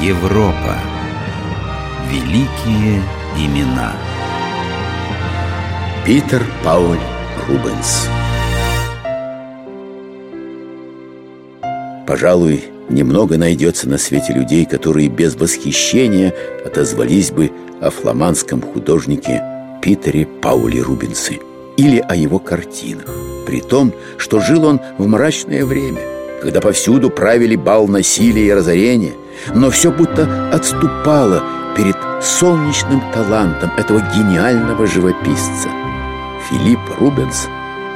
Европа. Великие имена. Питер Пауль Рубенс. Пожалуй, немного найдется на свете людей, которые без восхищения отозвались бы о фламандском художнике Питере Пауле Рубенсе или о его картинах, при том, что жил он в мрачное время, когда повсюду правили бал насилия и разорения, но все будто отступало перед солнечным талантом этого гениального живописца. Филипп Рубенс,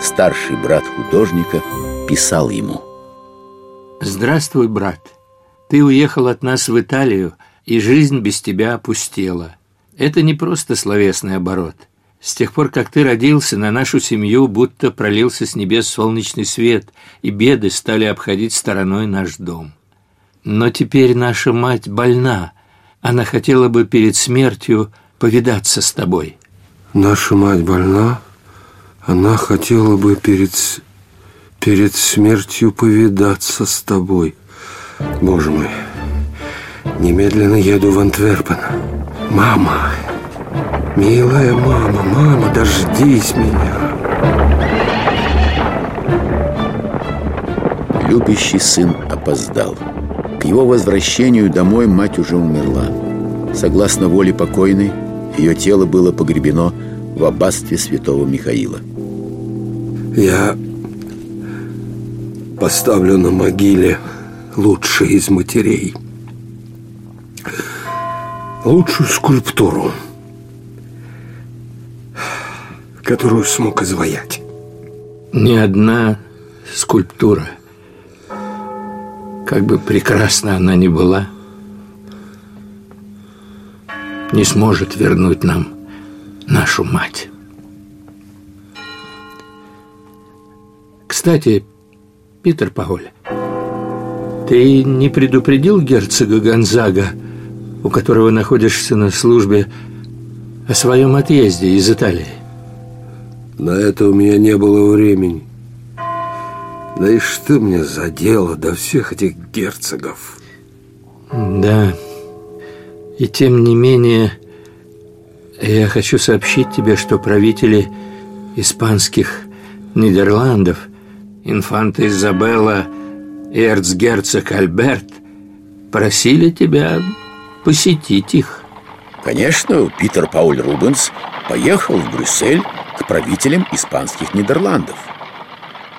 старший брат художника, писал ему «Здравствуй, брат. Ты уехал от нас в Италию, и жизнь без тебя опустела. Это не просто словесный оборот – с тех пор, как ты родился, на нашу семью будто пролился с небес солнечный свет, и беды стали обходить стороной наш дом. Но теперь наша мать больна. Она хотела бы перед смертью повидаться с тобой. Наша мать больна? Она хотела бы перед, перед смертью повидаться с тобой. Боже мой, немедленно еду в Антверпен. Мама... Милая мама, мама, дождись меня. Любящий сын опоздал. К его возвращению домой мать уже умерла. Согласно воле покойной, ее тело было погребено в аббатстве святого Михаила. Я поставлю на могиле лучший из матерей. Лучшую скульптуру – которую смог изваять. Ни одна скульптура, как бы прекрасна она ни была, не сможет вернуть нам нашу мать. Кстати, Питер Пауль, ты не предупредил герцога Гонзага, у которого находишься на службе, о своем отъезде из Италии? На это у меня не было времени. Да и что мне за дело до всех этих герцогов? Да. И тем не менее, я хочу сообщить тебе, что правители испанских Нидерландов, инфанта Изабелла и эрцгерцог Альберт просили тебя посетить их. Конечно, Питер Пауль Рубенс поехал в Брюссель к правителям испанских Нидерландов.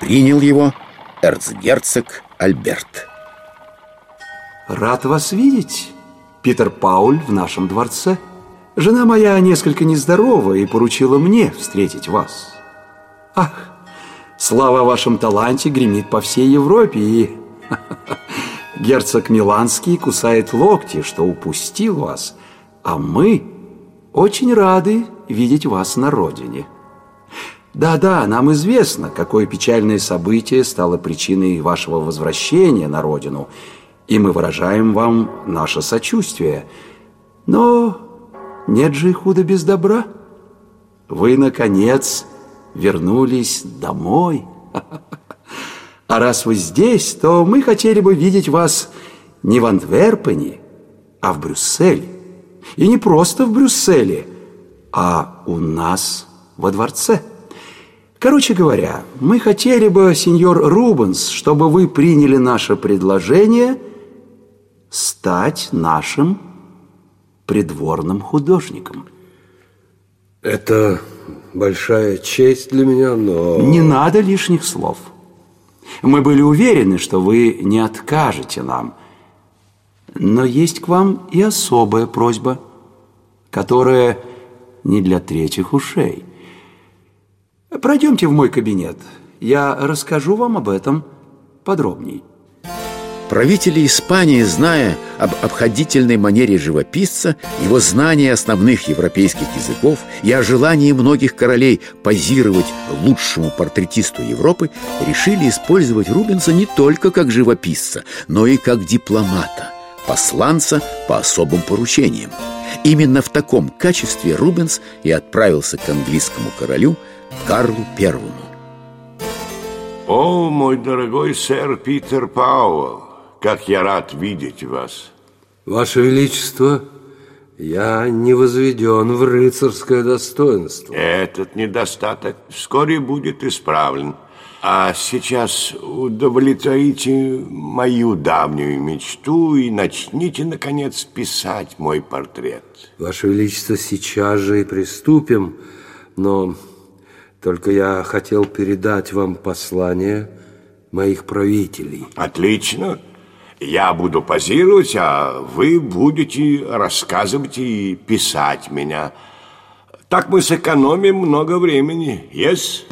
Принял его эрцгерцог Альберт. Рад вас видеть, Питер Пауль, в нашем дворце. Жена моя несколько нездорова и поручила мне встретить вас. Ах, слава о вашем таланте гремит по всей Европе, и герцог Миланский кусает локти, что упустил вас, а мы очень рады видеть вас на родине. Да-да, нам известно, какое печальное событие стало причиной вашего возвращения на родину, и мы выражаем вам наше сочувствие. Но нет же и худа без добра. Вы, наконец, вернулись домой. А раз вы здесь, то мы хотели бы видеть вас не в Антверпене, а в Брюсселе. И не просто в Брюсселе, а у нас во дворце. Короче говоря, мы хотели бы, сеньор Рубенс, чтобы вы приняли наше предложение стать нашим придворным художником. Это большая честь для меня, но... Не надо лишних слов. Мы были уверены, что вы не откажете нам. Но есть к вам и особая просьба, которая не для третьих ушей – Пройдемте в мой кабинет. Я расскажу вам об этом подробней. Правители Испании, зная об обходительной манере живописца, его знания основных европейских языков и о желании многих королей позировать лучшему портретисту Европы, решили использовать Рубенса не только как живописца, но и как дипломата, посланца по особым поручениям. Именно в таком качестве Рубенс и отправился к английскому королю – Карлу Первому. О, мой дорогой сэр Питер Пауэлл, как я рад видеть вас. Ваше Величество, я не возведен в рыцарское достоинство. Этот недостаток вскоре будет исправлен. А сейчас удовлетворите мою давнюю мечту и начните, наконец, писать мой портрет. Ваше Величество, сейчас же и приступим, но только я хотел передать вам послание моих правителей. Отлично. Я буду позировать, а вы будете рассказывать и писать меня. Так мы сэкономим много времени. Yes?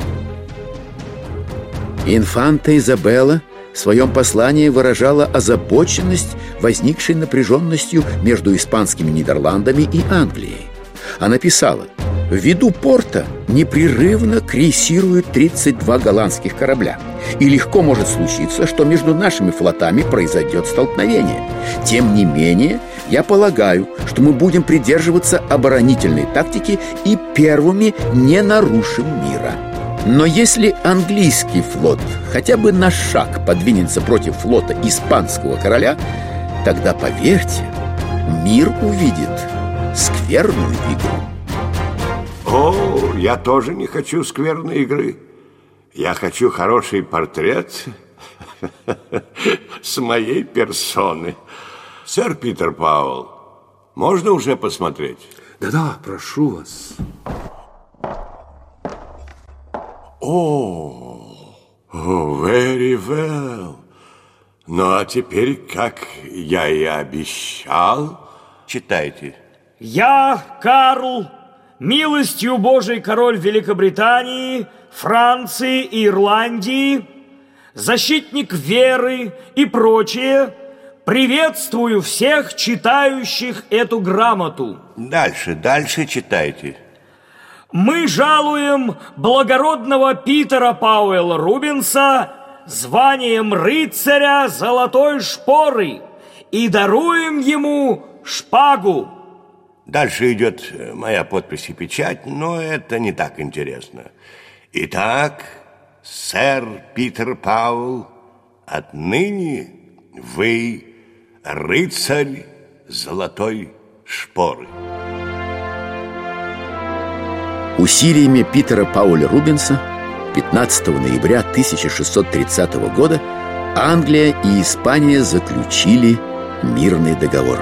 Инфанта Изабелла в своем послании выражала озабоченность, возникшей напряженностью между испанскими Нидерландами и Англией. Она писала, в виду порта непрерывно крейсируют 32 голландских корабля. И легко может случиться, что между нашими флотами произойдет столкновение. Тем не менее, я полагаю, что мы будем придерживаться оборонительной тактики и первыми не нарушим мира. Но если английский флот хотя бы на шаг подвинется против флота испанского короля, тогда, поверьте, мир увидит скверную игру. О, я тоже не хочу скверной игры. Я хочу хороший портрет с моей персоны. Сэр Питер Пауэлл, можно уже посмотреть? Да-да, прошу вас. О, very well. Ну, а теперь, как я и обещал, читайте. Я, Карл, милостью Божией король Великобритании, Франции и Ирландии, защитник веры и прочее, приветствую всех читающих эту грамоту. Дальше, дальше читайте. Мы жалуем благородного Питера Пауэлла Рубинса званием рыцаря золотой шпоры и даруем ему шпагу. Дальше идет э, моя подпись и печать, но это не так интересно. Итак, сэр Питер Пауэлл, отныне вы рыцарь золотой шпоры. Усилиями Питера Пауля Рубинса 15 ноября 1630 года Англия и Испания заключили мирный договор.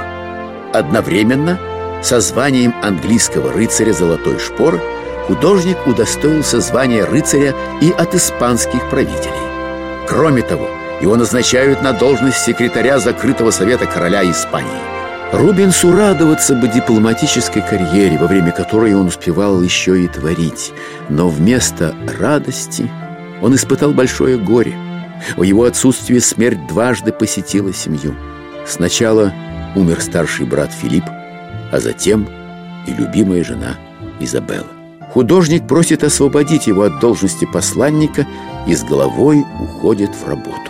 Одновременно со званием английского рыцаря Золотой Шпоры художник удостоился звания рыцаря и от испанских правителей. Кроме того, его назначают на должность секретаря закрытого совета короля Испании. Рубинсу радоваться бы дипломатической карьере, во время которой он успевал еще и творить. Но вместо радости он испытал большое горе. В его отсутствии смерть дважды посетила семью. Сначала умер старший брат Филипп, а затем и любимая жена Изабелла. Художник просит освободить его от должности посланника и с головой уходит в работу.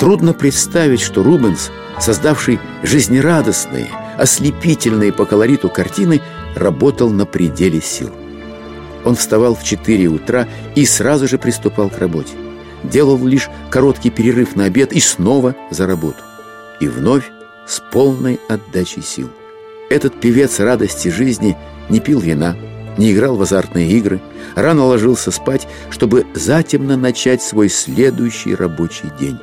Трудно представить, что Рубенс, создавший жизнерадостные, ослепительные по колориту картины, работал на пределе сил. Он вставал в 4 утра и сразу же приступал к работе. Делал лишь короткий перерыв на обед и снова за работу. И вновь с полной отдачей сил. Этот певец радости жизни не пил вина, не играл в азартные игры, рано ложился спать, чтобы затемно начать свой следующий рабочий день.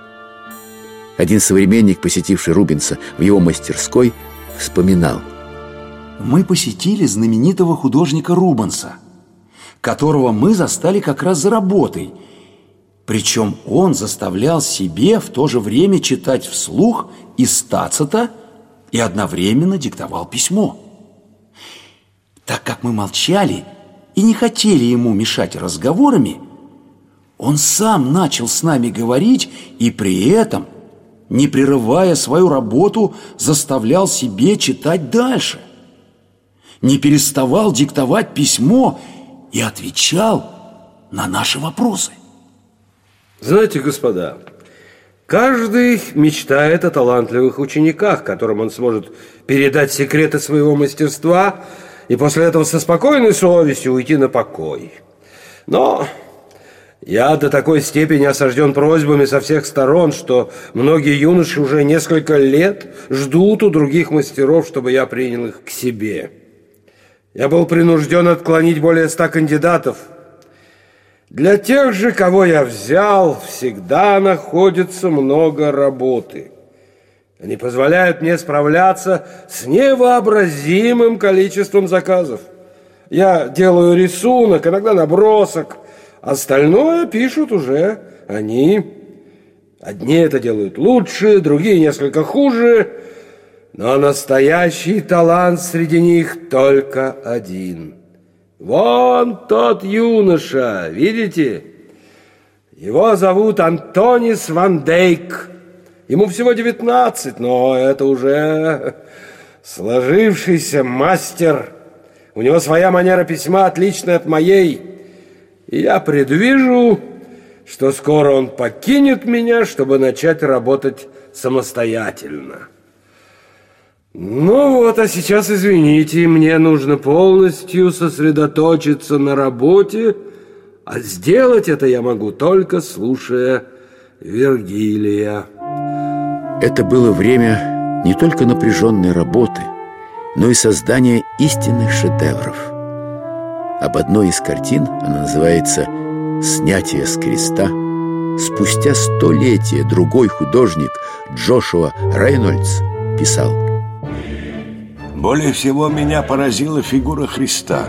Один современник, посетивший Рубинса в его мастерской, вспоминал. Мы посетили знаменитого художника Рубенса, которого мы застали как раз за работой. Причем он заставлял себе в то же время читать вслух из Тацита и одновременно диктовал письмо. Так как мы молчали и не хотели ему мешать разговорами, он сам начал с нами говорить и при этом – не прерывая свою работу, заставлял себе читать дальше. Не переставал диктовать письмо и отвечал на наши вопросы. Знаете, господа, каждый мечтает о талантливых учениках, которым он сможет передать секреты своего мастерства и после этого со спокойной совестью уйти на покой. Но Я до такой степени осажден просьбами со всех сторон, что многие юноши уже несколько лет ждут у других мастеров, чтобы я принял их к себе. Я был принужден отклонить более ста кандидатов. Для тех же, кого я взял, всегда находится много работы. Они позволяют мне справляться с невообразимым количеством заказов. Я делаю рисунок, иногда набросок – Остальное пишут уже они. Одни это делают лучше, другие несколько хуже, но настоящий талант среди них только один. Вон тот юноша, видите? Его зовут Антонис Ван Дейк. Ему всего 19, но это уже сложившийся мастер. У него своя манера письма, отличная от моей. Я предвижу, что скоро он покинет меня, чтобы начать работать самостоятельно. Ну вот, а сейчас, извините, мне нужно полностью сосредоточиться на работе, а сделать это я могу только слушая Вергилия. Это было время не только напряженной работы, но и создания истинных шедевров – об одной из картин, она называется «Снятие с креста», спустя столетия другой художник Джошуа Рейнольдс писал Более всего меня поразила фигура Христа.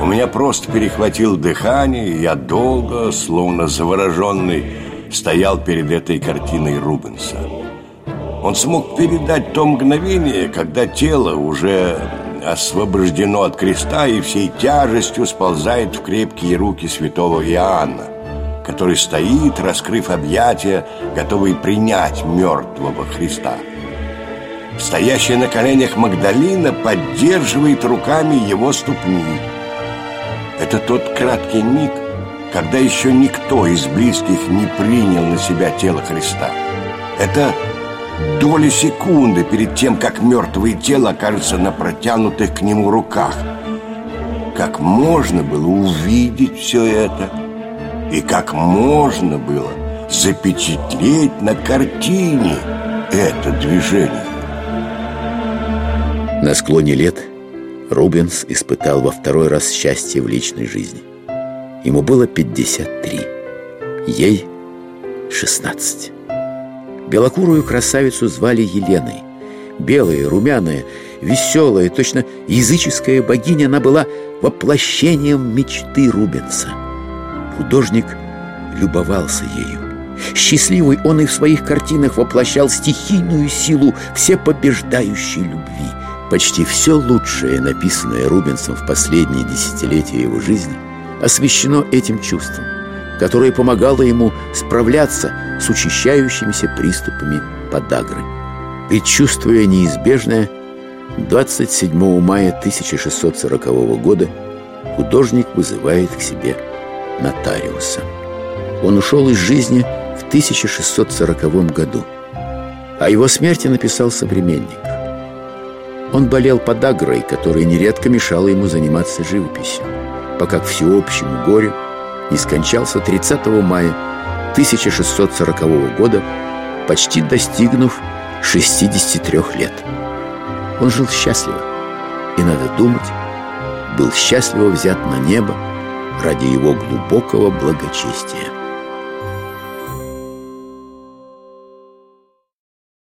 У меня просто перехватил дыхание, и я долго, словно завороженный, стоял перед этой картиной Рубенса. Он смог передать то мгновение, когда тело уже освобождено от креста и всей тяжестью сползает в крепкие руки святого Иоанна, который стоит, раскрыв объятия, готовый принять мертвого Христа. Стоящая на коленях Магдалина поддерживает руками его ступни. Это тот краткий миг, когда еще никто из близких не принял на себя тело Христа. Это доли секунды перед тем, как мертвое тело окажется на протянутых к нему руках. Как можно было увидеть все это? И как можно было запечатлеть на картине это движение? На склоне лет Рубенс испытал во второй раз счастье в личной жизни. Ему было 53, ей 16. Белокурую красавицу звали Еленой. Белая, румяная, веселая, точно языческая богиня, она была воплощением мечты Рубенса. Художник любовался ею. Счастливый он и в своих картинах воплощал стихийную силу всепобеждающей любви. Почти все лучшее, написанное Рубенсом в последние десятилетия его жизни, освещено этим чувством которая помогала ему справляться с учащающимися приступами подагры. Предчувствуя неизбежное, 27 мая 1640 года художник вызывает к себе нотариуса. Он ушел из жизни в 1640 году. О его смерти написал современник. Он болел подагрой, которая нередко мешала ему заниматься живописью, пока к всеобщему горю и скончался 30 мая 1640 года, почти достигнув 63 лет. Он жил счастливо, и, надо думать, был счастливо взят на небо ради его глубокого благочестия.